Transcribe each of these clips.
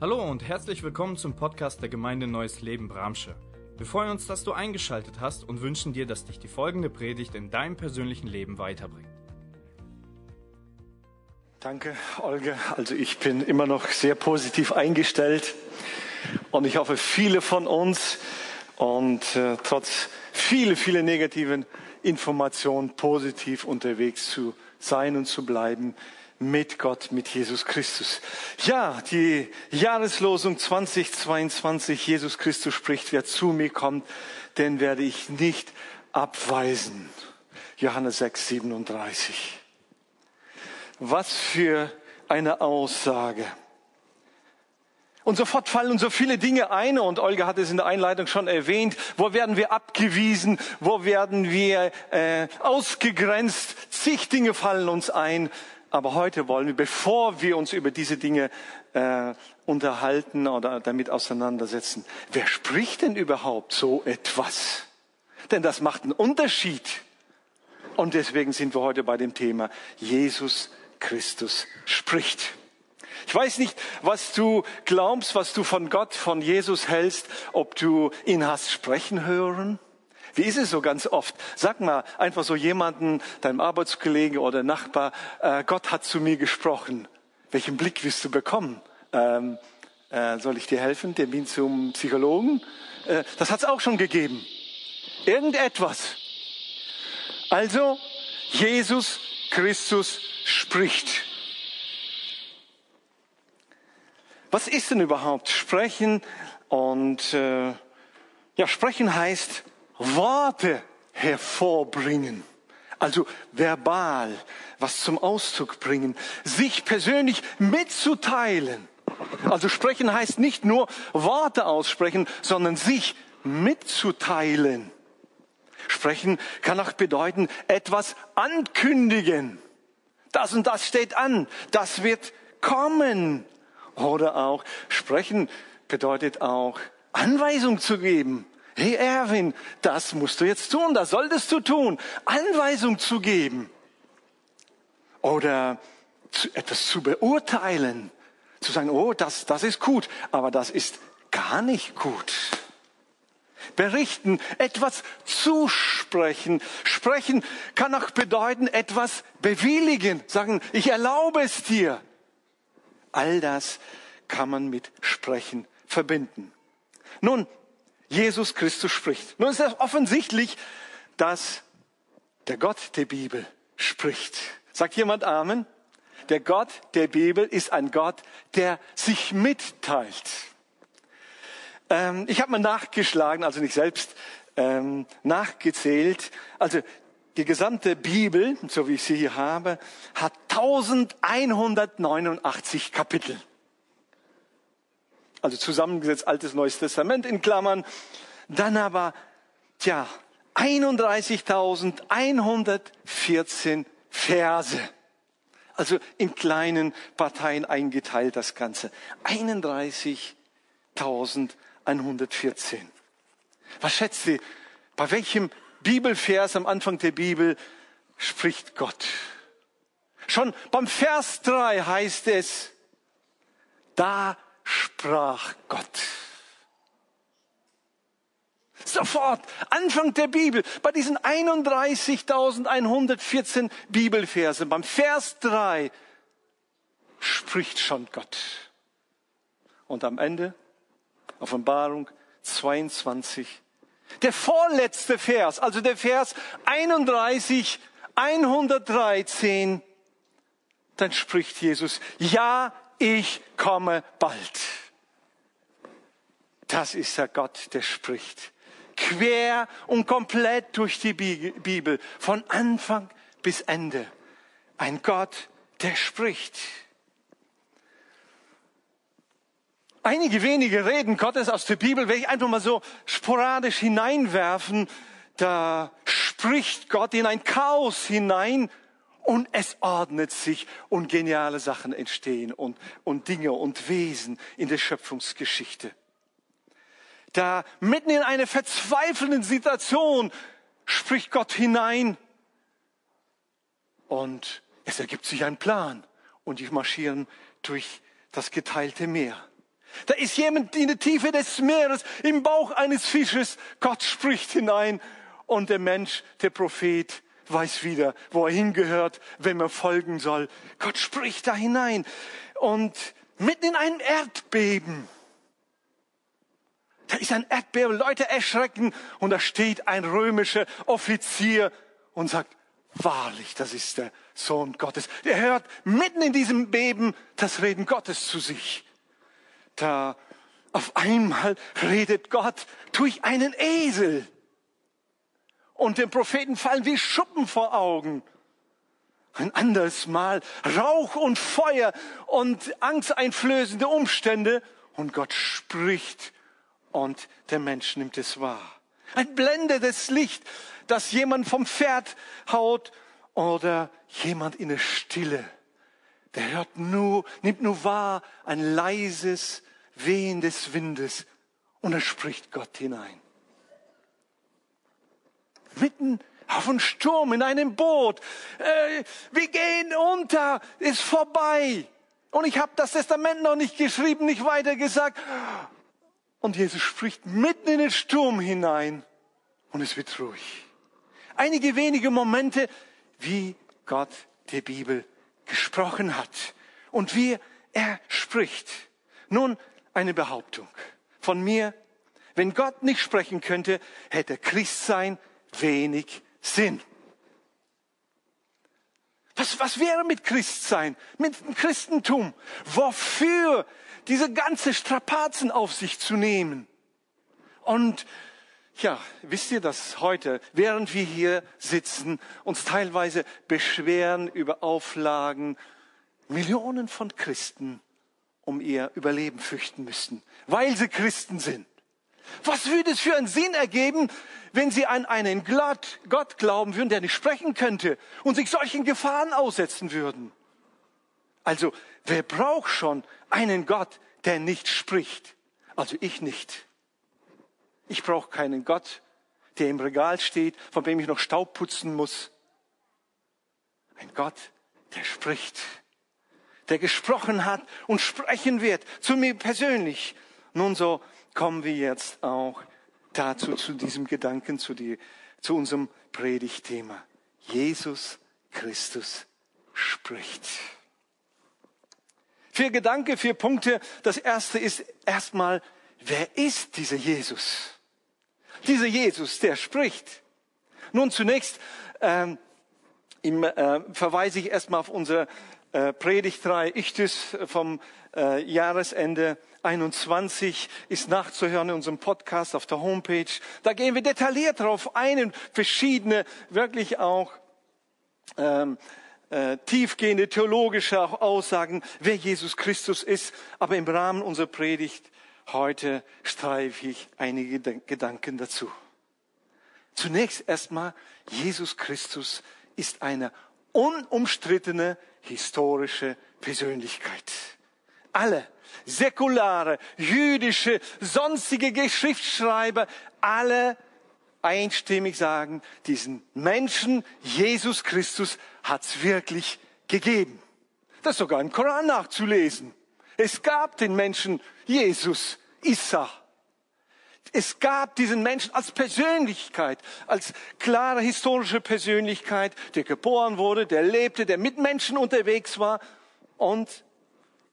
Hallo und herzlich willkommen zum Podcast der Gemeinde Neues Leben Bramsche. Wir freuen uns, dass du eingeschaltet hast und wünschen dir, dass dich die folgende Predigt in deinem persönlichen Leben weiterbringt. Danke, Olga. Also ich bin immer noch sehr positiv eingestellt und ich hoffe, viele von uns und äh, trotz viele, viele negativen Informationen positiv unterwegs zu sein und zu bleiben mit Gott, mit Jesus Christus. Ja, die Jahreslosung 2022, Jesus Christus spricht, wer zu mir kommt, den werde ich nicht abweisen. Johannes 6, 37. Was für eine Aussage. Und sofort fallen uns so viele Dinge ein, und Olga hat es in der Einleitung schon erwähnt, wo werden wir abgewiesen, wo werden wir äh, ausgegrenzt, zig Dinge fallen uns ein, aber heute wollen wir, bevor wir uns über diese Dinge äh, unterhalten oder damit auseinandersetzen, wer spricht denn überhaupt so etwas? Denn das macht einen Unterschied. Und deswegen sind wir heute bei dem Thema Jesus Christus spricht. Ich weiß nicht, was du glaubst, was du von Gott, von Jesus hältst, ob du ihn hast sprechen hören wie ist es so ganz oft? Sag mal einfach so jemanden, deinem Arbeitskollegen oder Nachbar, äh, Gott hat zu mir gesprochen. Welchen Blick wirst du bekommen? Ähm, äh, soll ich dir helfen? Termin zum Psychologen? Äh, das hat es auch schon gegeben. Irgendetwas. Also, Jesus Christus spricht. Was ist denn überhaupt Sprechen? Und äh, ja, Sprechen heißt Worte hervorbringen. Also verbal was zum Ausdruck bringen, sich persönlich mitzuteilen. Also sprechen heißt nicht nur Worte aussprechen, sondern sich mitzuteilen. Sprechen kann auch bedeuten, etwas ankündigen. Das und das steht an, das wird kommen. Oder auch sprechen bedeutet auch Anweisung zu geben. Hey Erwin, das musst du jetzt tun, das solltest du tun. Anweisung zu geben. Oder zu, etwas zu beurteilen. Zu sagen, oh, das, das ist gut, aber das ist gar nicht gut. Berichten, etwas zusprechen. Sprechen kann auch bedeuten, etwas bewilligen. Sagen, ich erlaube es dir. All das kann man mit Sprechen verbinden. Nun, Jesus Christus spricht. Nun ist es offensichtlich, dass der Gott der Bibel spricht. Sagt jemand Amen? Der Gott der Bibel ist ein Gott, der sich mitteilt. Ähm, ich habe mal nachgeschlagen, also nicht selbst ähm, nachgezählt. Also die gesamte Bibel, so wie ich sie hier habe, hat 1189 Kapitel also zusammengesetzt Altes Neues Testament in Klammern, dann aber, tja, 31.114 Verse. Also in kleinen Parteien eingeteilt das Ganze. 31.114. Was schätzt ihr? Bei welchem Bibelvers am Anfang der Bibel spricht Gott? Schon beim Vers 3 heißt es, da sprach Gott. Sofort, Anfang der Bibel, bei diesen 31.114 Bibelversen, beim Vers 3 spricht schon Gott. Und am Ende, Offenbarung 22, der vorletzte Vers, also der Vers 31, 113, dann spricht Jesus, ja, ich komme bald. Das ist der Gott, der spricht. Quer und komplett durch die Bibel, von Anfang bis Ende. Ein Gott, der spricht. Einige wenige Reden Gottes aus der Bibel werde ich einfach mal so sporadisch hineinwerfen. Da spricht Gott in ein Chaos hinein und es ordnet sich und geniale Sachen entstehen und, und Dinge und Wesen in der Schöpfungsgeschichte. Da mitten in eine verzweifelnde Situation spricht Gott hinein und es ergibt sich ein Plan und die marschieren durch das geteilte Meer. Da ist jemand in der Tiefe des Meeres, im Bauch eines Fisches. Gott spricht hinein und der Mensch, der Prophet, weiß wieder, wo er hingehört, wem er folgen soll. Gott spricht da hinein und mitten in einem Erdbeben. Da ist ein Erdbeben, Leute erschrecken und da steht ein römischer Offizier und sagt, wahrlich, das ist der Sohn Gottes. Er hört mitten in diesem Beben das Reden Gottes zu sich. Da auf einmal redet Gott durch einen Esel. Und dem Propheten fallen wie Schuppen vor Augen. Ein anderes Mal Rauch und Feuer und angsteinflößende Umstände. Und Gott spricht und der Mensch nimmt es wahr. Ein blendendes Licht, das jemand vom Pferd haut oder jemand in der Stille. Der hört nur, nimmt nur wahr ein leises Wehen des Windes und er spricht Gott hinein. Mitten auf einen Sturm in einem Boot. Äh, wir gehen unter, ist vorbei. Und ich habe das Testament noch nicht geschrieben, nicht weiter gesagt. Und Jesus spricht mitten in den Sturm hinein und es wird ruhig. Einige wenige Momente, wie Gott die Bibel gesprochen hat und wie er spricht. Nun eine Behauptung von mir. Wenn Gott nicht sprechen könnte, hätte Christsein wenig Sinn. Was, was wäre mit Christsein, mit dem Christentum? Wofür diese ganze Strapazen auf sich zu nehmen? Und ja, wisst ihr, dass heute, während wir hier sitzen, uns teilweise beschweren über Auflagen, Millionen von Christen um ihr Überleben fürchten müssten, weil sie Christen sind. Was würde es für einen Sinn ergeben, wenn sie an einen Gott, glauben würden, der nicht sprechen könnte und sich solchen Gefahren aussetzen würden? Also, wer braucht schon einen Gott, der nicht spricht? Also ich nicht. Ich brauche keinen Gott, der im Regal steht, von dem ich noch Staub putzen muss. Ein Gott, der spricht, der gesprochen hat und sprechen wird, zu mir persönlich. Nun so kommen wir jetzt auch dazu, zu diesem Gedanken, zu, die, zu unserem Predigtthema. Jesus Christus spricht. Vier Gedanken, vier Punkte. Das erste ist erstmal, wer ist dieser Jesus? Dieser Jesus, der spricht. Nun zunächst ähm, im, äh, verweise ich erstmal auf unsere äh, Predigtreihe Ichtus vom äh, Jahresende 21 ist nachzuhören in unserem Podcast auf der Homepage. Da gehen wir detailliert darauf ein, in verschiedene, wirklich auch ähm, äh, tiefgehende theologische Aussagen, wer Jesus Christus ist. Aber im Rahmen unserer Predigt heute streife ich einige Gedanken dazu. Zunächst erstmal, Jesus Christus ist eine unumstrittene historische Persönlichkeit. Alle säkulare, jüdische, sonstige Geschichtsschreiber, alle einstimmig sagen, diesen Menschen, Jesus Christus, hat's wirklich gegeben. Das ist sogar im Koran nachzulesen. Es gab den Menschen Jesus, Issa. Es gab diesen Menschen als Persönlichkeit, als klare historische Persönlichkeit, der geboren wurde, der lebte, der mit Menschen unterwegs war und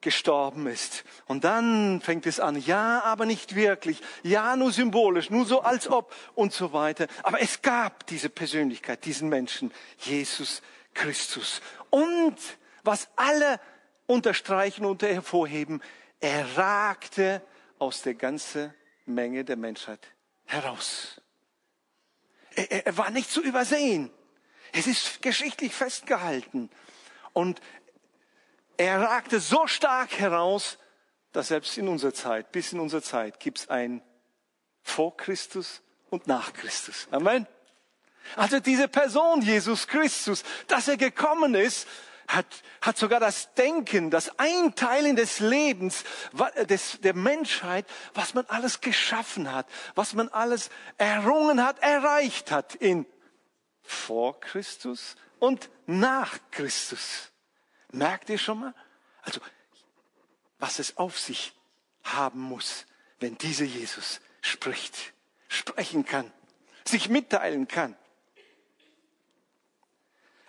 gestorben ist. Und dann fängt es an, ja, aber nicht wirklich, ja, nur symbolisch, nur so als ob und so weiter. Aber es gab diese Persönlichkeit, diesen Menschen, Jesus Christus. Und was alle unterstreichen und hervorheben, er ragte aus der ganzen Menge der Menschheit heraus. Er, er war nicht zu übersehen. Es ist geschichtlich festgehalten. Und er ragte so stark heraus, dass selbst in unserer Zeit, bis in unserer Zeit, gibt es ein vor Christus und nach Christus. Amen. Also diese Person, Jesus Christus, dass er gekommen ist, hat, hat sogar das Denken, das Einteilen des Lebens, des, der Menschheit, was man alles geschaffen hat, was man alles errungen hat, erreicht hat in vor Christus und nach Christus. Merkt ihr schon mal? Also, was es auf sich haben muss, wenn dieser Jesus spricht, sprechen kann, sich mitteilen kann.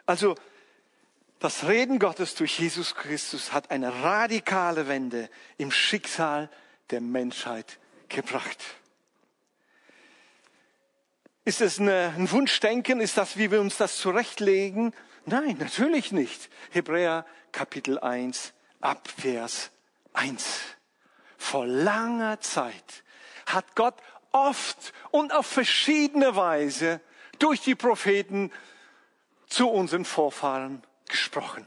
Also das Reden Gottes durch Jesus Christus hat eine radikale Wende im Schicksal der Menschheit gebracht. Ist es ein Wunschdenken? Ist das, wie wir uns das zurechtlegen? Nein, natürlich nicht. Hebräer Kapitel 1 ab Vers 1. Vor langer Zeit hat Gott oft und auf verschiedene Weise durch die Propheten zu unseren Vorfahren gesprochen.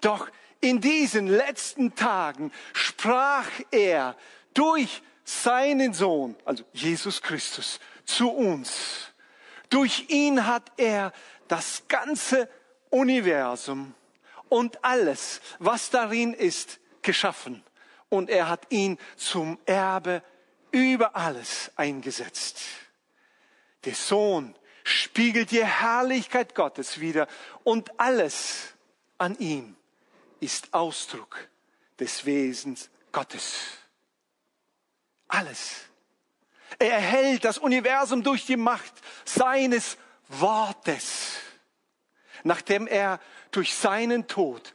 Doch in diesen letzten Tagen sprach er durch seinen Sohn, also Jesus Christus, zu uns. Durch ihn hat er das ganze Universum und alles, was darin ist, geschaffen. Und er hat ihn zum Erbe über alles eingesetzt. Der Sohn spiegelt die Herrlichkeit Gottes wider und alles an ihm ist Ausdruck des Wesens Gottes. Alles. Er erhält das Universum durch die Macht seines Wortes. Nachdem er durch seinen Tod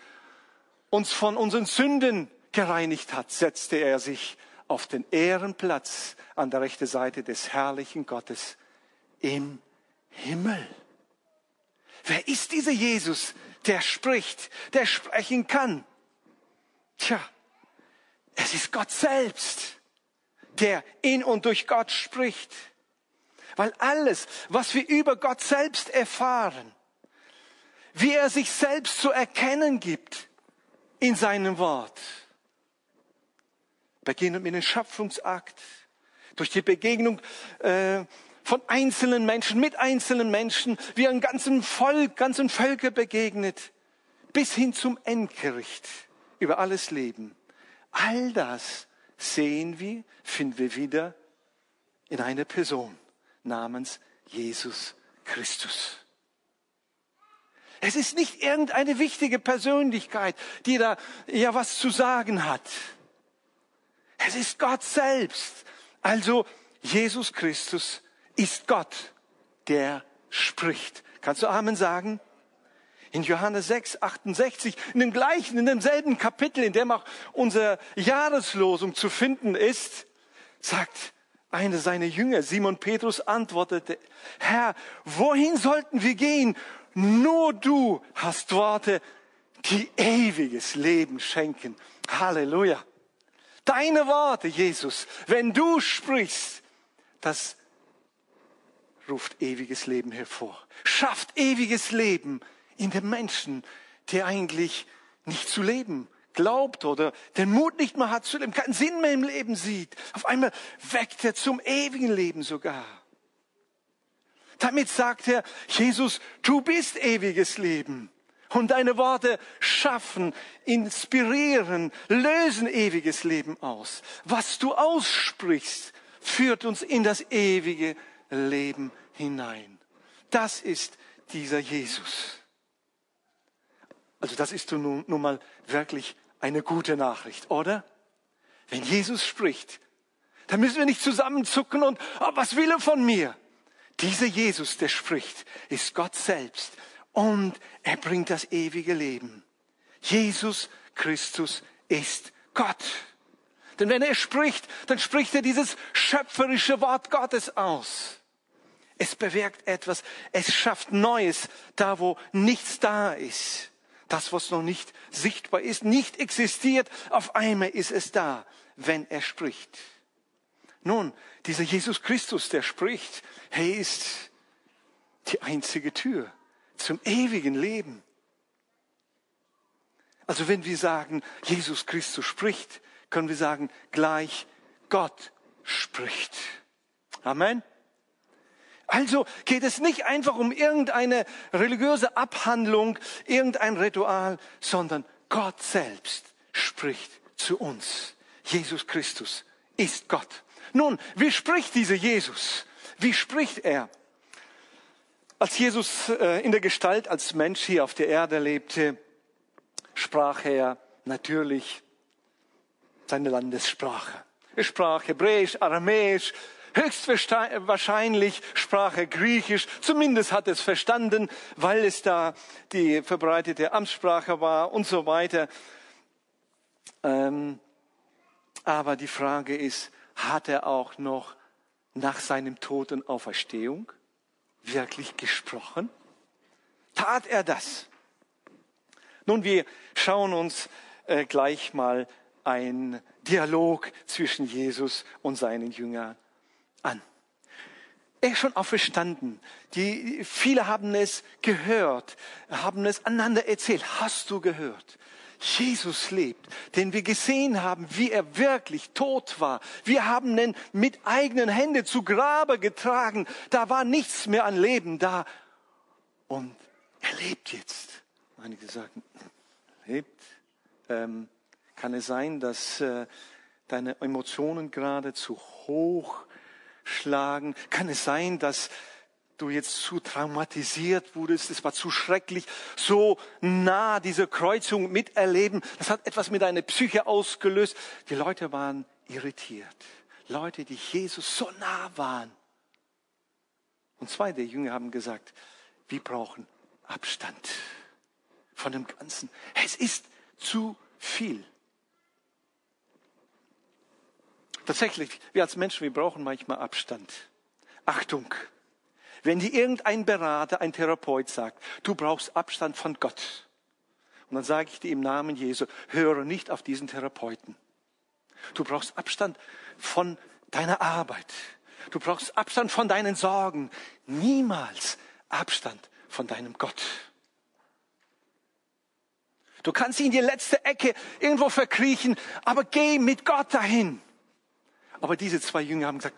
uns von unseren Sünden gereinigt hat, setzte er sich auf den Ehrenplatz an der rechten Seite des herrlichen Gottes im Himmel. Wer ist dieser Jesus, der spricht, der sprechen kann? Tja, es ist Gott selbst, der in und durch Gott spricht. Weil alles, was wir über Gott selbst erfahren, wie er sich selbst zu erkennen gibt in seinem Wort, beginnend mit dem Schöpfungsakt, durch die Begegnung äh, von einzelnen Menschen, mit einzelnen Menschen, wie ein ganzen Volk, ganzen Völker begegnet, bis hin zum Endgericht über alles Leben. All das sehen wir, finden wir wieder in einer Person namens Jesus Christus. Es ist nicht irgendeine wichtige Persönlichkeit, die da ja was zu sagen hat. Es ist Gott selbst. Also Jesus Christus ist Gott, der spricht. Kannst du Amen sagen? In Johannes 6, 68, in dem gleichen, in demselben Kapitel, in dem auch unsere Jahreslosung zu finden ist, sagt einer seiner Jünger, Simon Petrus, antwortete, Herr, wohin sollten wir gehen? Nur du hast Worte, die ewiges Leben schenken. Halleluja. Deine Worte, Jesus, wenn du sprichst, das ruft ewiges Leben hervor, schafft ewiges Leben in dem Menschen, der eigentlich nicht zu leben glaubt oder den Mut nicht mehr hat zu leben, keinen Sinn mehr im Leben sieht. Auf einmal weckt er zum ewigen Leben sogar. Damit sagt er, Jesus, du bist ewiges Leben. Und deine Worte schaffen, inspirieren, lösen ewiges Leben aus. Was du aussprichst, führt uns in das ewige Leben hinein. Das ist dieser Jesus. Also das ist nun, nun mal wirklich eine gute Nachricht, oder? Wenn Jesus spricht, dann müssen wir nicht zusammenzucken und, oh, was will er von mir? Dieser Jesus, der spricht, ist Gott selbst und er bringt das ewige Leben. Jesus Christus ist Gott. Denn wenn er spricht, dann spricht er dieses schöpferische Wort Gottes aus. Es bewirkt etwas. Es schafft Neues da, wo nichts da ist. Das, was noch nicht sichtbar ist, nicht existiert, auf einmal ist es da, wenn er spricht. Nun, dieser Jesus Christus, der spricht, er ist die einzige Tür zum ewigen Leben. Also wenn wir sagen, Jesus Christus spricht, können wir sagen, gleich Gott spricht. Amen. Also geht es nicht einfach um irgendeine religiöse Abhandlung, irgendein Ritual, sondern Gott selbst spricht zu uns. Jesus Christus ist Gott. Nun, wie spricht dieser Jesus? Wie spricht er? Als Jesus äh, in der Gestalt als Mensch hier auf der Erde lebte, sprach er natürlich seine Landessprache. Er sprach Hebräisch, Aramäisch, höchstwahrscheinlich sprach er Griechisch. Zumindest hat es verstanden, weil es da die verbreitete Amtssprache war und so weiter. Ähm, aber die Frage ist, hat er auch noch nach seinem Tod und Auferstehung wirklich gesprochen? Tat er das? Nun, wir schauen uns äh, gleich mal ein Dialog zwischen Jesus und seinen Jüngern an. Er ist schon auferstanden. Die, viele haben es gehört, haben es einander erzählt. Hast du gehört? Jesus lebt, den wir gesehen haben, wie er wirklich tot war. Wir haben ihn mit eigenen Händen zu Grabe getragen. Da war nichts mehr an Leben da. Und er lebt jetzt. Einige sagen, lebt. Ähm, kann es sein, dass äh, deine Emotionen gerade zu hoch schlagen? Kann es sein, dass du jetzt zu traumatisiert wurdest? Es war zu schrecklich, so nah diese Kreuzung miterleben. Das hat etwas mit deiner Psyche ausgelöst. Die Leute waren irritiert. Leute, die Jesus so nah waren. Und zwei der Jünger haben gesagt, wir brauchen Abstand von dem Ganzen. Es ist zu viel. Tatsächlich, wir als Menschen, wir brauchen manchmal Abstand. Achtung, wenn dir irgendein Berater, ein Therapeut sagt, du brauchst Abstand von Gott, und dann sage ich dir im Namen Jesu, höre nicht auf diesen Therapeuten. Du brauchst Abstand von deiner Arbeit. Du brauchst Abstand von deinen Sorgen. Niemals Abstand von deinem Gott. Du kannst in die letzte Ecke irgendwo verkriechen, aber geh mit Gott dahin. Aber diese zwei Jünger haben gesagt,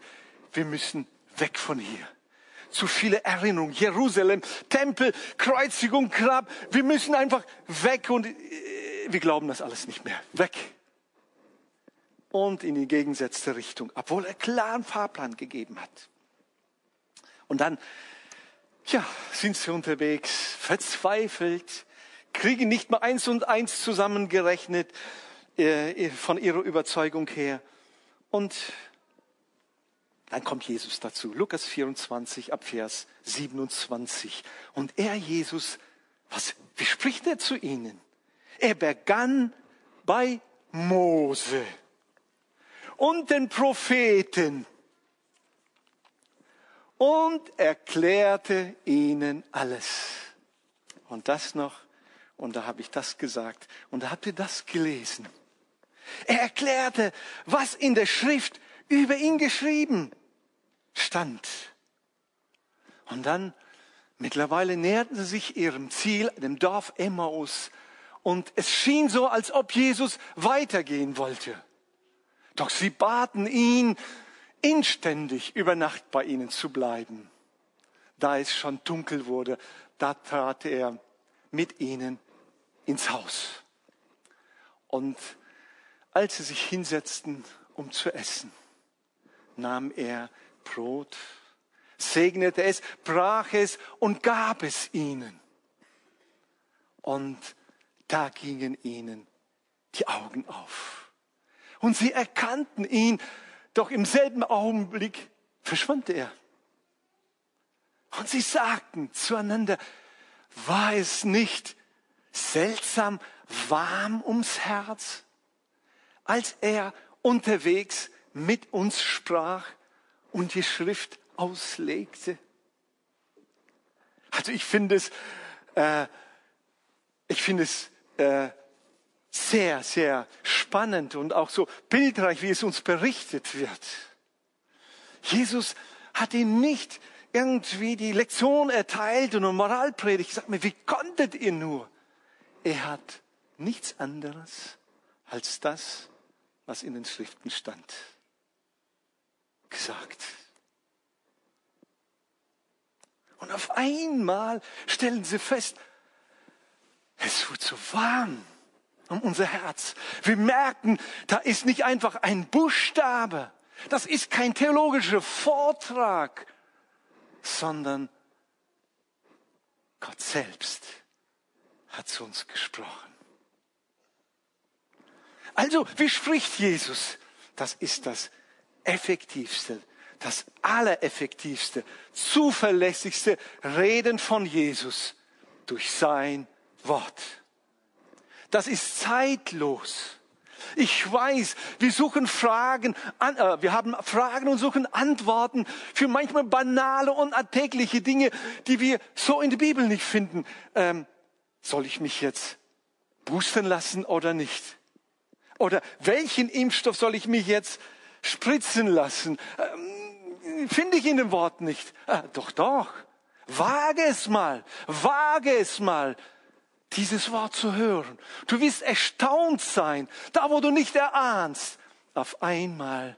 wir müssen weg von hier. Zu viele Erinnerungen. Jerusalem, Tempel, Kreuzigung, Grab. Wir müssen einfach weg und äh, wir glauben das alles nicht mehr. Weg. Und in die gegensätzte Richtung, obwohl er klaren Fahrplan gegeben hat. Und dann, ja, sind sie unterwegs, verzweifelt, kriegen nicht mal eins und eins zusammengerechnet äh, von ihrer Überzeugung her. Und dann kommt Jesus dazu. Lukas 24 ab Vers 27. Und er, Jesus, was, wie spricht er zu ihnen? Er begann bei Mose und den Propheten und erklärte ihnen alles. Und das noch, und da habe ich das gesagt, und da habt ihr das gelesen. Er erklärte, was in der Schrift über ihn geschrieben stand. Und dann, mittlerweile näherten sie sich ihrem Ziel, dem Dorf Emmaus. Und es schien so, als ob Jesus weitergehen wollte. Doch sie baten ihn, inständig über Nacht bei ihnen zu bleiben. Da es schon dunkel wurde, da trat er mit ihnen ins Haus. Und als sie sich hinsetzten, um zu essen, nahm er Brot, segnete es, brach es und gab es ihnen. Und da gingen ihnen die Augen auf. Und sie erkannten ihn, doch im selben Augenblick verschwand er. Und sie sagten zueinander, war es nicht seltsam warm ums Herz? Als er unterwegs mit uns sprach und die Schrift auslegte. Also ich finde es, äh, ich finde es äh, sehr, sehr spannend und auch so bildreich, wie es uns berichtet wird. Jesus hat ihm nicht irgendwie die Lektion erteilt und eine Moralpredigt. Sag mir, wie konntet ihr nur? Er hat nichts anderes als das was in den Schriften stand, gesagt. Und auf einmal stellen sie fest, es wird so warm um unser Herz. Wir merken, da ist nicht einfach ein Buchstabe, das ist kein theologischer Vortrag, sondern Gott selbst hat zu uns gesprochen. Also, wie spricht Jesus? das ist das effektivste, das allereffektivste, zuverlässigste Reden von Jesus durch sein Wort. Das ist zeitlos. Ich weiß, wir suchen Fragen, an, äh, wir haben Fragen und suchen Antworten für manchmal banale und alltägliche Dinge, die wir so in der Bibel nicht finden. Ähm, soll ich mich jetzt boostern lassen oder nicht? Oder welchen Impfstoff soll ich mich jetzt spritzen lassen? Ähm, Finde ich in dem Wort nicht. Ah, doch, doch. Wage es mal. Wage es mal dieses Wort zu hören. Du wirst erstaunt sein, da wo du nicht erahnst. Auf einmal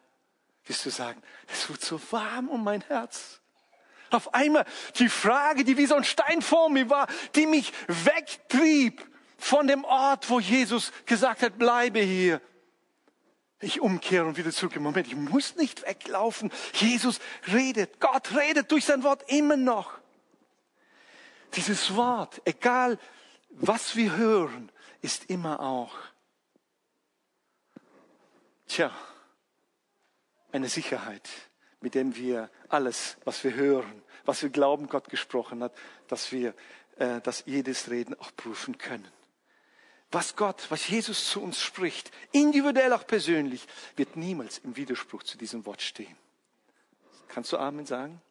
wirst du sagen, es wird so warm um mein Herz. Auf einmal die Frage, die wie so ein Stein vor mir war, die mich wegtrieb von dem Ort, wo Jesus gesagt hat, bleibe hier. Ich umkehre und wieder zurück. Moment, ich muss nicht weglaufen. Jesus redet, Gott redet durch sein Wort immer noch. Dieses Wort, egal was wir hören, ist immer auch, tja, eine Sicherheit, mit dem wir alles, was wir hören, was wir glauben, Gott gesprochen hat, dass wir äh, das jedes Reden auch prüfen können. Was Gott, was Jesus zu uns spricht, individuell auch persönlich, wird niemals im Widerspruch zu diesem Wort stehen. Kannst du Amen sagen?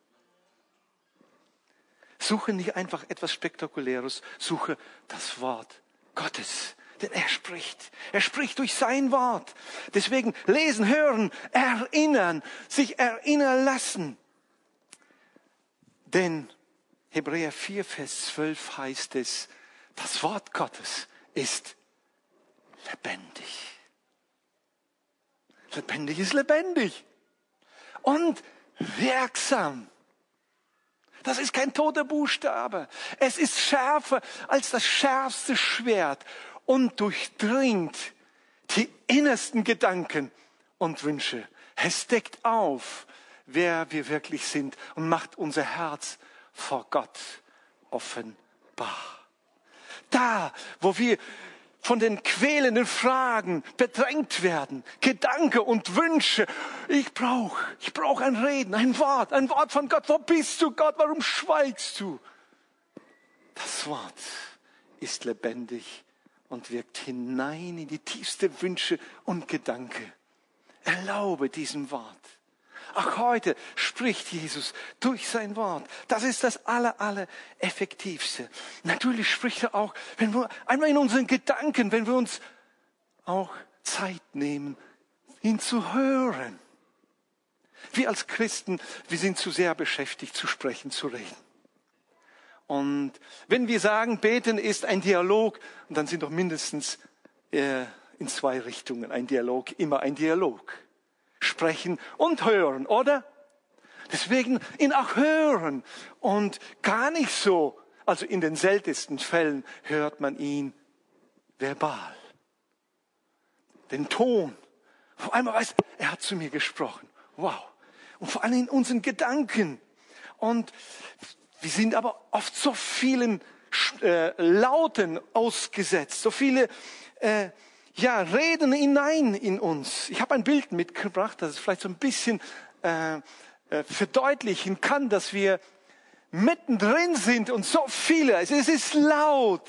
Suche nicht einfach etwas Spektakuläres, suche das Wort Gottes. Denn er spricht. Er spricht durch sein Wort. Deswegen lesen, hören, erinnern, sich erinnern lassen. Denn Hebräer 4, Vers 12 heißt es, das Wort Gottes ist lebendig. Lebendig ist lebendig. Und wirksam. Das ist kein toter Buchstabe. Es ist schärfer als das schärfste Schwert und durchdringt die innersten Gedanken und Wünsche. Es deckt auf, wer wir wirklich sind und macht unser Herz vor Gott offenbar. Da, wo wir von den quälenden Fragen bedrängt werden, Gedanken und Wünsche. Ich brauche, ich brauche ein Reden, ein Wort, ein Wort von Gott. Wo bist du, Gott? Warum schweigst du? Das Wort ist lebendig und wirkt hinein in die tiefste Wünsche und Gedanke. Erlaube diesem Wort auch heute spricht Jesus durch sein Wort. Das ist das aller, aller effektivste. Natürlich spricht er auch, wenn wir einmal in unseren Gedanken, wenn wir uns auch Zeit nehmen, ihn zu hören. Wir als Christen, wir sind zu sehr beschäftigt, zu sprechen, zu reden. Und wenn wir sagen, beten ist ein Dialog, dann sind doch mindestens äh, in zwei Richtungen ein Dialog, immer ein Dialog sprechen und hören, oder? Deswegen ihn auch hören und gar nicht so, also in den seltensten Fällen hört man ihn verbal. Den Ton. Vor allem weiß, er hat zu mir gesprochen. Wow. Und vor allem in unseren Gedanken. Und wir sind aber oft so vielen äh, Lauten ausgesetzt, so viele äh, ja, reden hinein in uns. Ich habe ein Bild mitgebracht, das vielleicht so ein bisschen äh, äh, verdeutlichen kann, dass wir mittendrin sind und so viele, es ist laut,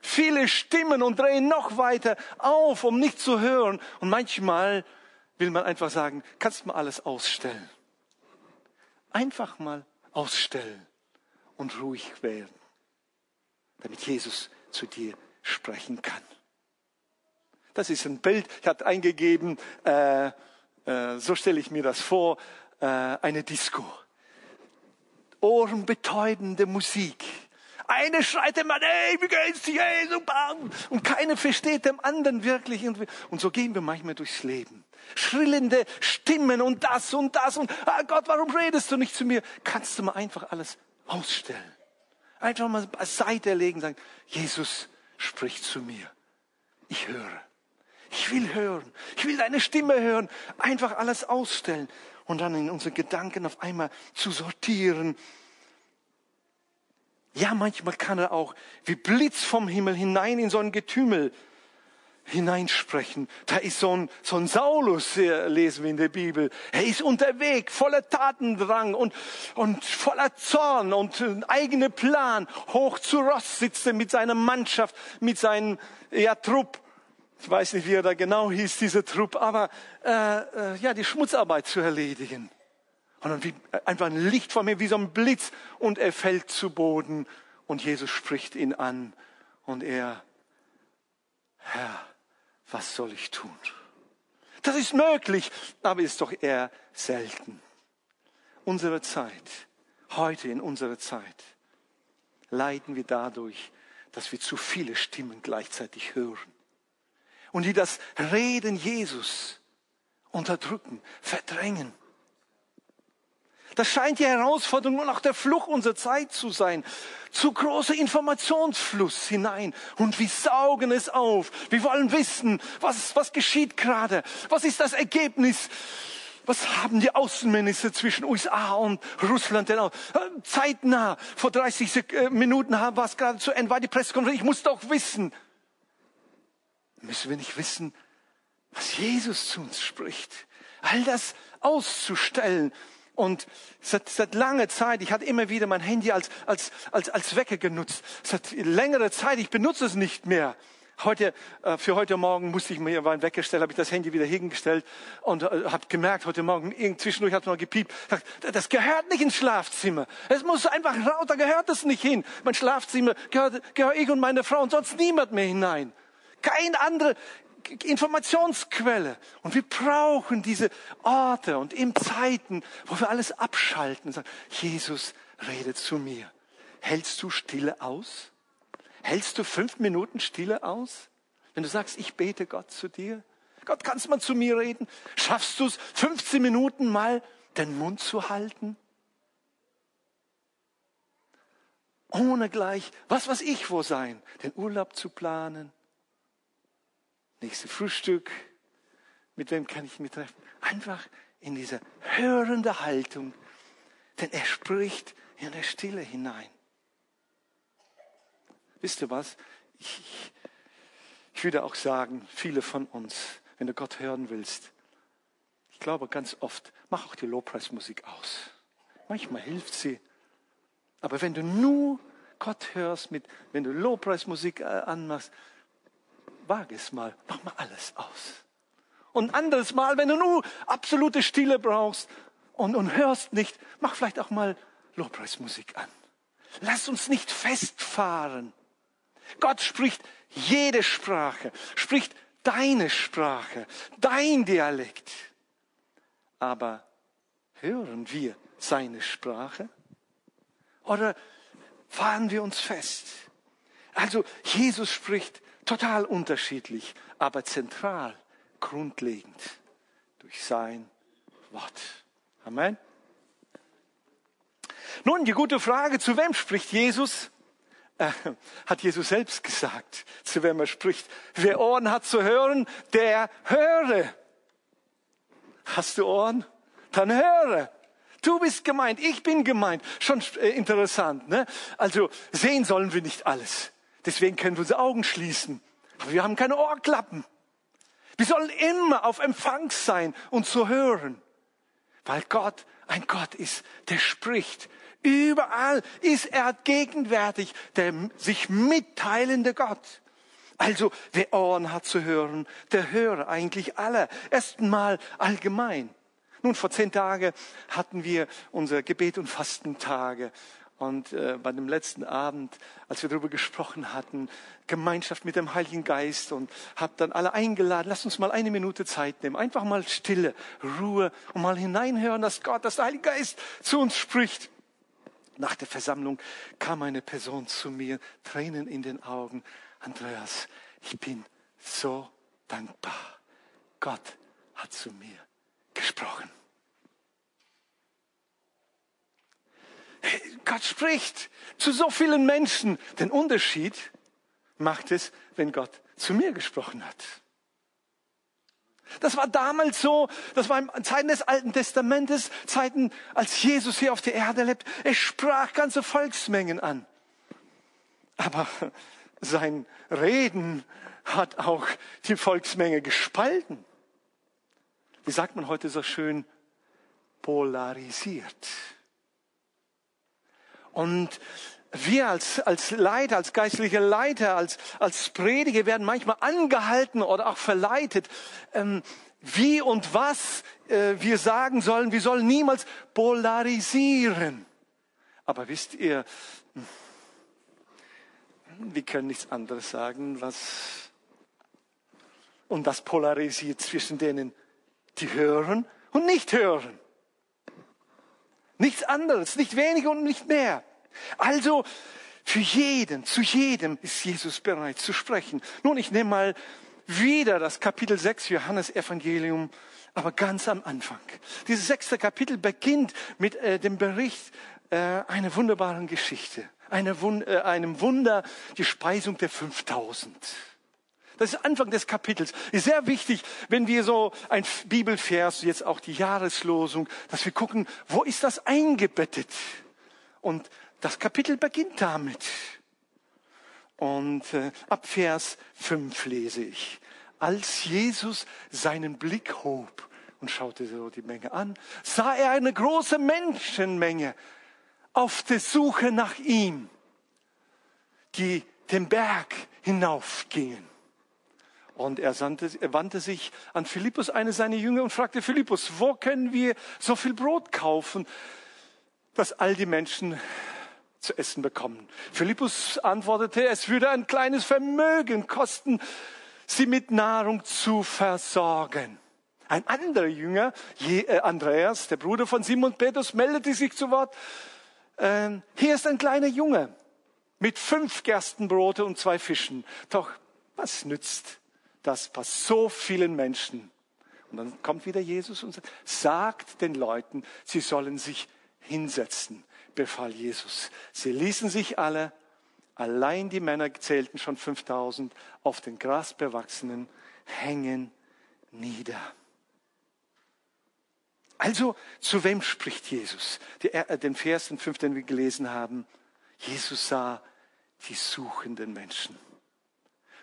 viele Stimmen und drehen noch weiter auf, um nicht zu hören. Und manchmal will man einfach sagen, kannst du mal alles ausstellen. Einfach mal ausstellen und ruhig werden, damit Jesus zu dir sprechen kann. Das ist ein Bild, ich hatte eingegeben, äh, äh, so stelle ich mir das vor, äh, eine Disco. Ohrenbetäubende Musik. Eine schreit dem anderen, hey, wie geht's dir? Hey, super. Und keiner versteht dem anderen wirklich. Und so gehen wir manchmal durchs Leben. Schrillende Stimmen und das und das und, ah Gott, warum redest du nicht zu mir? Kannst du mal einfach alles ausstellen. Einfach mal beiseite legen, sagen, Jesus spricht zu mir. Ich höre. Ich will hören. Ich will deine Stimme hören. Einfach alles ausstellen und dann in unsere Gedanken auf einmal zu sortieren. Ja, manchmal kann er auch wie Blitz vom Himmel hinein in so ein Getümmel hineinsprechen. Da ist so ein, so ein Saulus, lesen wir in der Bibel. Er ist unterwegs, voller Tatendrang und, und voller Zorn und ein eigener Plan. Hoch zu Ross sitzt er mit seiner Mannschaft, mit seinem ja, Trupp. Ich weiß nicht, wie er da genau hieß, dieser Trupp, aber äh, äh, ja, die Schmutzarbeit zu erledigen. Und dann wie, einfach ein Licht vor mir, wie so ein Blitz, und er fällt zu Boden und Jesus spricht ihn an und er, Herr, was soll ich tun? Das ist möglich, aber ist doch eher selten. Unsere Zeit, heute in unserer Zeit, leiden wir dadurch, dass wir zu viele Stimmen gleichzeitig hören und die das Reden Jesus unterdrücken, verdrängen. Das scheint die Herausforderung und auch der Fluch unserer Zeit zu sein. Zu großer Informationsfluss hinein. Und wir saugen es auf. Wir wollen wissen, was, was geschieht gerade? Was ist das Ergebnis? Was haben die Außenminister zwischen USA und Russland denn auch? Äh, zeitnah, vor 30 äh, Minuten war es gerade zu Ende, war die Pressekonferenz. Ich muss doch wissen. Müssen wir nicht wissen, was Jesus zu uns spricht? All das auszustellen und seit, seit langer Zeit, ich hatte immer wieder mein Handy als, als, als, als Wecker genutzt. Seit längerer Zeit, ich benutze es nicht mehr. Heute, äh, für heute Morgen musste ich mir einen Wecker stellen, habe ich das Handy wieder hingestellt und äh, habe gemerkt, heute Morgen, zwischendurch hat es mal gepiept, das gehört nicht ins Schlafzimmer. Es muss einfach raus, da gehört es nicht hin. Mein Schlafzimmer gehört, gehört ich und meine Frau und sonst niemand mehr hinein. Kein anderer, Informationsquelle. Und wir brauchen diese Orte und in Zeiten, wo wir alles abschalten und sagen, Jesus, rede zu mir. Hältst du Stille aus? Hältst du fünf Minuten Stille aus? Wenn du sagst, ich bete Gott zu dir? Gott, kannst mal zu mir reden? Schaffst du es, 15 Minuten mal den Mund zu halten? Ohne gleich, was weiß ich wo sein, den Urlaub zu planen, nächste Frühstück, mit wem kann ich mich treffen? Einfach in diese hörende Haltung, denn er spricht in der Stille hinein. Wisst ihr was? Ich, ich würde auch sagen, viele von uns, wenn du Gott hören willst, ich glaube ganz oft, mach auch die Lobpreismusik aus. Manchmal hilft sie. Aber wenn du nur Gott hörst, mit, wenn du Lobpreismusik äh, anmachst, wage es mal, mach mal alles aus. Und ein anderes Mal, wenn du nur absolute Stille brauchst und, und hörst nicht, mach vielleicht auch mal Lobpreismusik an. Lass uns nicht festfahren. Gott spricht jede Sprache, spricht deine Sprache, dein Dialekt. Aber hören wir seine Sprache? Oder fahren wir uns fest? Also Jesus spricht Total unterschiedlich, aber zentral, grundlegend durch sein Wort. Amen. Nun, die gute Frage, zu wem spricht Jesus? Äh, hat Jesus selbst gesagt, zu wem er spricht. Wer Ohren hat zu hören, der höre. Hast du Ohren? Dann höre. Du bist gemeint, ich bin gemeint. Schon äh, interessant, ne? Also sehen sollen wir nicht alles. Deswegen können wir unsere Augen schließen. Aber wir haben keine Ohrklappen. Wir sollen immer auf Empfang sein und zu hören. Weil Gott ein Gott ist, der spricht. Überall ist er gegenwärtig, der sich mitteilende Gott. Also, wer Ohren hat zu hören, der höre eigentlich alle. Erstmal allgemein. Nun, vor zehn Tagen hatten wir unser Gebet- und Fastentage. Und äh, bei dem letzten Abend, als wir darüber gesprochen hatten, Gemeinschaft mit dem Heiligen Geist und habe dann alle eingeladen, lass uns mal eine Minute Zeit nehmen, einfach mal Stille, Ruhe und mal hineinhören, dass Gott, dass der Heilige Geist zu uns spricht. Nach der Versammlung kam eine Person zu mir, Tränen in den Augen. Andreas, ich bin so dankbar. Gott hat zu mir gesprochen. Gott spricht zu so vielen Menschen. Den Unterschied macht es, wenn Gott zu mir gesprochen hat. Das war damals so, das war in Zeiten des Alten Testamentes, Zeiten, als Jesus hier auf der Erde lebt. Er sprach ganze Volksmengen an. Aber sein Reden hat auch die Volksmenge gespalten. Wie sagt man heute so schön? Polarisiert. Und wir als, als Leiter, als geistliche Leiter, als, als Prediger werden manchmal angehalten oder auch verleitet, ähm, wie und was äh, wir sagen sollen. Wir sollen niemals polarisieren. Aber wisst ihr, wir können nichts anderes sagen, was und das polarisiert zwischen denen, die hören und nicht hören. Nichts anderes, nicht weniger und nicht mehr. Also für jeden, zu jedem ist Jesus bereit zu sprechen. Nun, ich nehme mal wieder das Kapitel 6 Johannes Evangelium, aber ganz am Anfang. Dieses sechste Kapitel beginnt mit äh, dem Bericht äh, einer wunderbaren Geschichte, eine, äh, einem Wunder, die Speisung der 5000. Das ist Anfang des Kapitels. Ist sehr wichtig, wenn wir so ein Bibelvers, jetzt auch die Jahreslosung, dass wir gucken, wo ist das eingebettet? Und das Kapitel beginnt damit. Und äh, ab Vers 5 lese ich. Als Jesus seinen Blick hob und schaute so die Menge an, sah er eine große Menschenmenge auf der Suche nach ihm, die den Berg hinaufgingen. Und er, sandte, er wandte sich an Philippus, eine seiner Jünger, und fragte Philippus, wo können wir so viel Brot kaufen, dass all die Menschen zu essen bekommen. Philippus antwortete, es würde ein kleines Vermögen kosten, sie mit Nahrung zu versorgen. Ein anderer Jünger, äh, Andreas, der Bruder von Simon Petrus, meldete sich zu Wort. Ähm, hier ist ein kleiner Junge mit fünf Gerstenbrote und zwei Fischen. Doch was nützt das bei so vielen Menschen? Und dann kommt wieder Jesus und sagt, sagt den Leuten, sie sollen sich hinsetzen befahl Jesus. Sie ließen sich alle, allein die Männer zählten schon 5000, auf den grasbewachsenen hängen nieder. Also, zu wem spricht Jesus? Äh, den Vers, den fünf, den wir gelesen haben. Jesus sah die suchenden Menschen.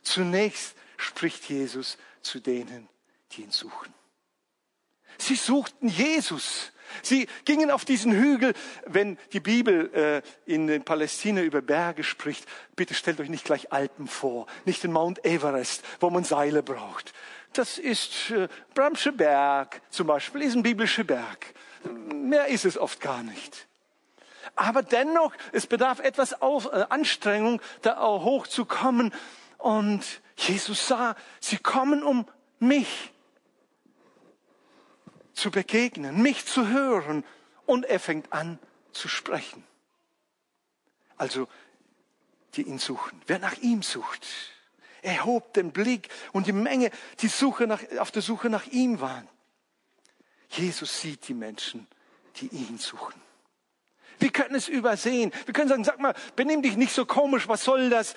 Zunächst spricht Jesus zu denen, die ihn suchen. Sie suchten Jesus. Sie gingen auf diesen Hügel, wenn die Bibel äh, in Palästina über Berge spricht. Bitte stellt euch nicht gleich Alpen vor, nicht den Mount Everest, wo man Seile braucht. Das ist äh, Bramsche Berg zum Beispiel, ist ein biblischer Berg. Mehr ist es oft gar nicht. Aber dennoch, es bedarf etwas Auf, äh, Anstrengung, da auch hochzukommen. Und Jesus sah, sie kommen um mich zu begegnen, mich zu hören und er fängt an zu sprechen. Also, die ihn suchen. Wer nach ihm sucht, er hob den Blick und die Menge, die Suche nach, auf der Suche nach ihm waren. Jesus sieht die Menschen, die ihn suchen. Wir können es übersehen. Wir können sagen, sag mal, benimm dich nicht so komisch, was soll das?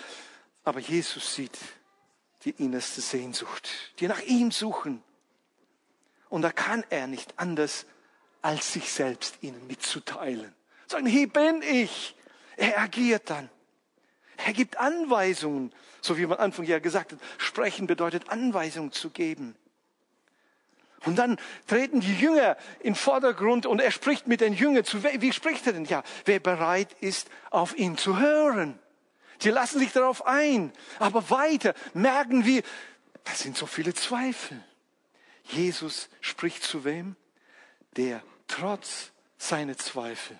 Aber Jesus sieht die innerste Sehnsucht, die nach ihm suchen. Und da kann er nicht anders, als sich selbst ihnen mitzuteilen. Sagen, hier bin ich. Er agiert dann. Er gibt Anweisungen, so wie man Anfang ja gesagt hat. Sprechen bedeutet Anweisungen zu geben. Und dann treten die Jünger in Vordergrund und er spricht mit den Jüngern. Zu, wie spricht er denn? Ja, wer bereit ist, auf ihn zu hören. Die lassen sich darauf ein. Aber weiter merken wir, da sind so viele Zweifel. Jesus spricht zu wem? Der trotz seiner Zweifel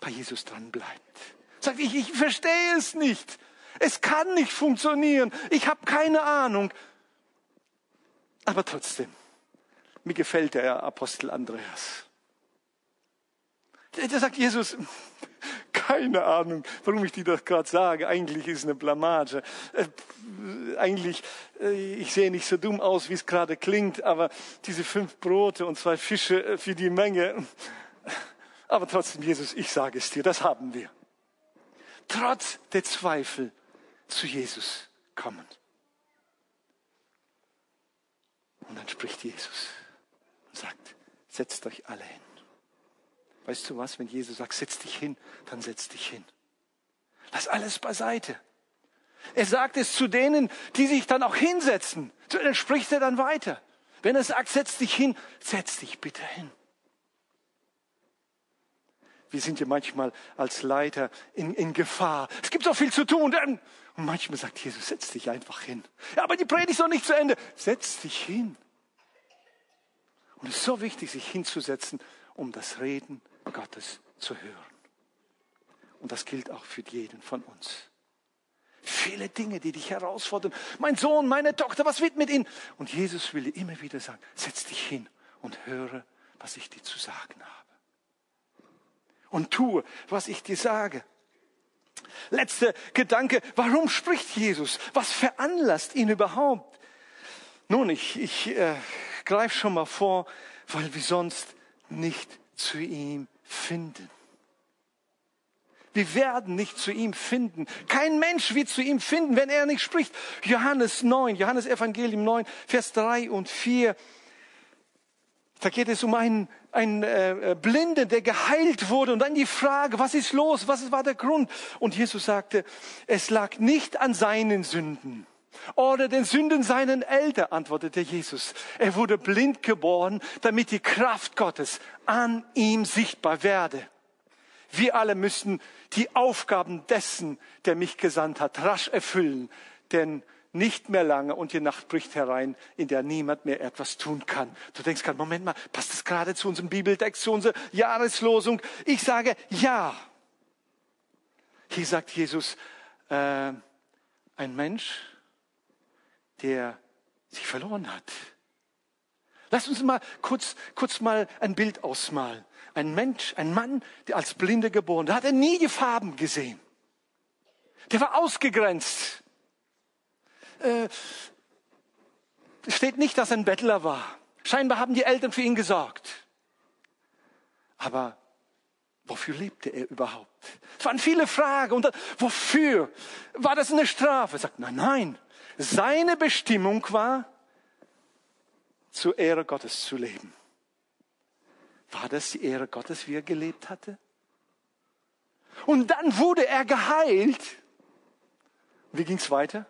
bei Jesus dran bleibt. Sagt, ich, ich verstehe es nicht. Es kann nicht funktionieren. Ich habe keine Ahnung. Aber trotzdem, mir gefällt der Apostel Andreas. Der sagt Jesus, keine Ahnung, warum ich dir das gerade sage. Eigentlich ist es eine Blamage. Äh, eigentlich, äh, ich sehe nicht so dumm aus, wie es gerade klingt, aber diese fünf Brote und zwei Fische äh, für die Menge. Aber trotzdem, Jesus, ich sage es dir, das haben wir. Trotz der Zweifel zu Jesus kommen. Und dann spricht Jesus und sagt, setzt euch alle hin. Weißt du was, wenn Jesus sagt, setz dich hin, dann setz dich hin. Lass alles beiseite. Er sagt es zu denen, die sich dann auch hinsetzen. Dann spricht er dann weiter. Wenn er sagt, setz dich hin, setz dich bitte hin. Wir sind ja manchmal als Leiter in, in Gefahr. Es gibt so viel zu tun. Und manchmal sagt Jesus, setz dich einfach hin. Ja, aber die Predigt ist noch nicht zu Ende. Setz dich hin. Und es ist so wichtig, sich hinzusetzen, um das Reden Gottes zu hören. Und das gilt auch für jeden von uns. Viele Dinge, die dich herausfordern. Mein Sohn, meine Tochter, was wird mit ihnen? Und Jesus will dir immer wieder sagen, setz dich hin und höre, was ich dir zu sagen habe und tue, was ich dir sage. Letzter Gedanke, warum spricht Jesus? Was veranlasst ihn überhaupt? Nun, ich, ich äh, greife schon mal vor, weil wir sonst nicht zu ihm finden. Wir werden nicht zu ihm finden. Kein Mensch wird zu ihm finden, wenn er nicht spricht. Johannes 9, Johannes Evangelium 9, Vers 3 und 4. Da geht es um einen, einen äh, Blinden, der geheilt wurde. Und dann die Frage, was ist los? Was war der Grund? Und Jesus sagte, es lag nicht an seinen Sünden oder den Sünden seinen Eltern, antwortete Jesus. Er wurde blind geboren, damit die Kraft Gottes an ihm sichtbar werde. Wir alle müssen die Aufgaben dessen, der mich gesandt hat, rasch erfüllen, denn nicht mehr lange und die Nacht bricht herein, in der niemand mehr etwas tun kann. Du denkst gerade, Moment mal, passt das gerade zu unserem Bibeltext, zu unserer Jahreslosung? Ich sage ja. Hier sagt Jesus, äh, ein Mensch, der sich verloren hat. Lass uns mal kurz, kurz mal ein Bild ausmalen. Ein Mensch, ein Mann, der als Blinde geboren, da hat er nie die Farben gesehen. Der war ausgegrenzt äh, steht nicht, dass er ein Bettler war. Scheinbar haben die Eltern für ihn gesorgt. Aber wofür lebte er überhaupt? Es waren viele Fragen. Und wofür? War das eine Strafe? Er sagt, nein, nein. Seine Bestimmung war, zur Ehre Gottes zu leben. War das die Ehre Gottes, wie er gelebt hatte? Und dann wurde er geheilt. Wie ging es weiter?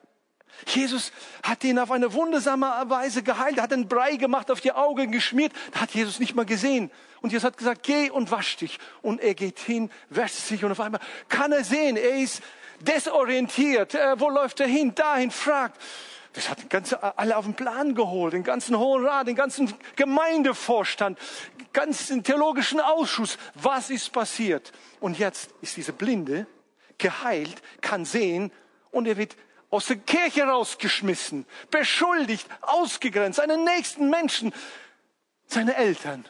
Jesus hat ihn auf eine wundersame Weise geheilt, hat einen Brei gemacht, auf die Augen geschmiert, hat Jesus nicht mal gesehen. Und Jesus hat gesagt, geh und wasch dich. Und er geht hin, wäscht sich und auf einmal kann er sehen, er ist desorientiert. Äh, wo läuft er hin? Dahin, fragt. Das hat den ganzen, alle auf den Plan geholt, den ganzen Hohen Rat, den ganzen Gemeindevorstand, ganzen theologischen Ausschuss. Was ist passiert? Und jetzt ist diese Blinde geheilt, kann sehen und er wird aus der Kirche rausgeschmissen, beschuldigt, ausgegrenzt, seine nächsten Menschen, seine Eltern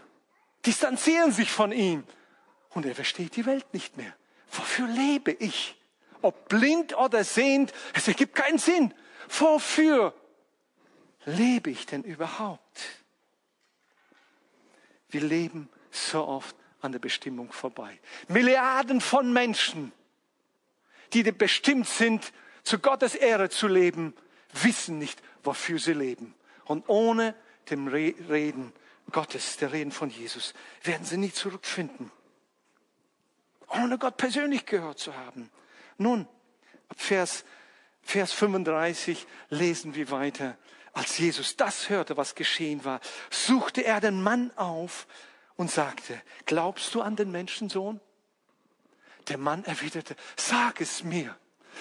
distanzieren sich von ihm und er versteht die Welt nicht mehr. Wofür lebe ich? Ob blind oder sehend, es ergibt keinen Sinn. Wofür lebe ich denn überhaupt? Wir leben so oft an der Bestimmung vorbei. Milliarden von Menschen, die bestimmt sind, zu Gottes Ehre zu leben, wissen nicht, wofür sie leben. Und ohne dem Reden Gottes, der Reden von Jesus, werden sie nie zurückfinden. Ohne Gott persönlich gehört zu haben. Nun, Vers, Vers 35 lesen wir weiter. Als Jesus das hörte, was geschehen war, suchte er den Mann auf und sagte, glaubst du an den Menschensohn? Der Mann erwiderte, sag es mir.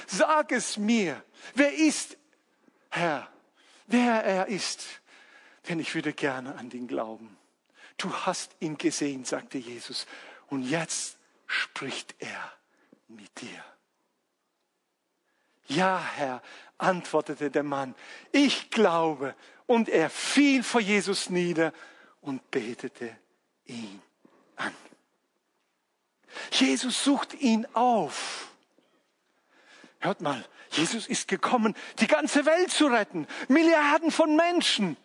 Sag es mir. Wer ist Herr? Wer er ist? Denn ich würde gerne an den glauben. Du hast ihn gesehen, sagte Jesus. Und jetzt spricht er mit dir. Ja, Herr, antwortete der Mann, ich glaube. Und er fiel vor Jesus nieder und betete ihn an. Jesus sucht ihn auf. Hört mal, Jesus ist gekommen, die ganze Welt zu retten, Milliarden von Menschen.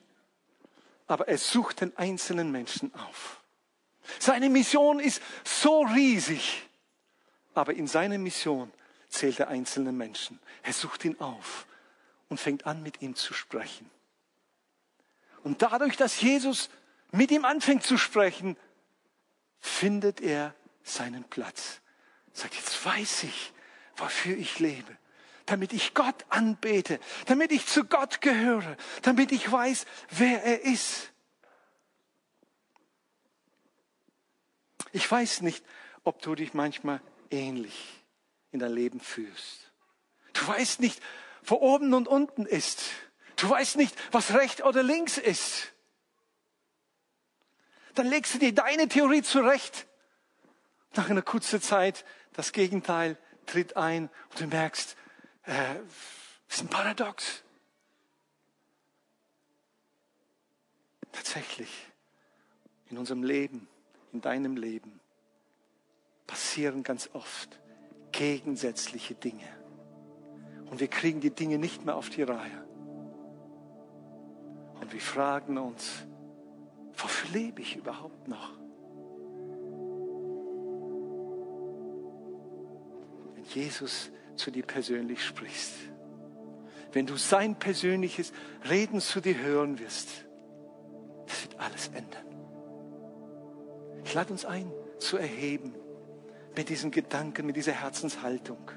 Aber er sucht den einzelnen Menschen auf. Seine Mission ist so riesig, aber in seiner Mission zählt er einzelne Menschen. Er sucht ihn auf und fängt an, mit ihm zu sprechen. Und dadurch, dass Jesus mit ihm anfängt zu sprechen, findet er seinen Platz. Sagt, jetzt weiß ich, wofür ich lebe. Damit ich Gott anbete, damit ich zu Gott gehöre, damit ich weiß, wer er ist. Ich weiß nicht, ob du dich manchmal ähnlich in dein Leben fühlst. Du weißt nicht, wo oben und unten ist. Du weißt nicht, was rechts oder links ist. Dann legst du dir deine Theorie zurecht. Nach einer kurzen Zeit, das Gegenteil tritt ein und du merkst, äh, ist ein Paradox. Tatsächlich, in unserem Leben, in deinem Leben, passieren ganz oft gegensätzliche Dinge. Und wir kriegen die Dinge nicht mehr auf die Reihe. Und wir fragen uns, wofür lebe ich überhaupt noch? Wenn Jesus zu dir persönlich sprichst, wenn du sein persönliches Reden zu dir hören wirst, das wird alles ändern. Ich lade uns ein, zu erheben mit diesen Gedanken, mit dieser Herzenshaltung.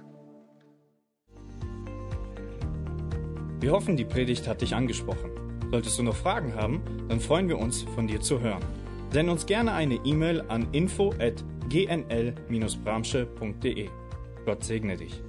Wir hoffen, die Predigt hat dich angesprochen. Solltest du noch Fragen haben, dann freuen wir uns, von dir zu hören. Send uns gerne eine E-Mail an info@gnl-bramsche.de. Gott segne dich.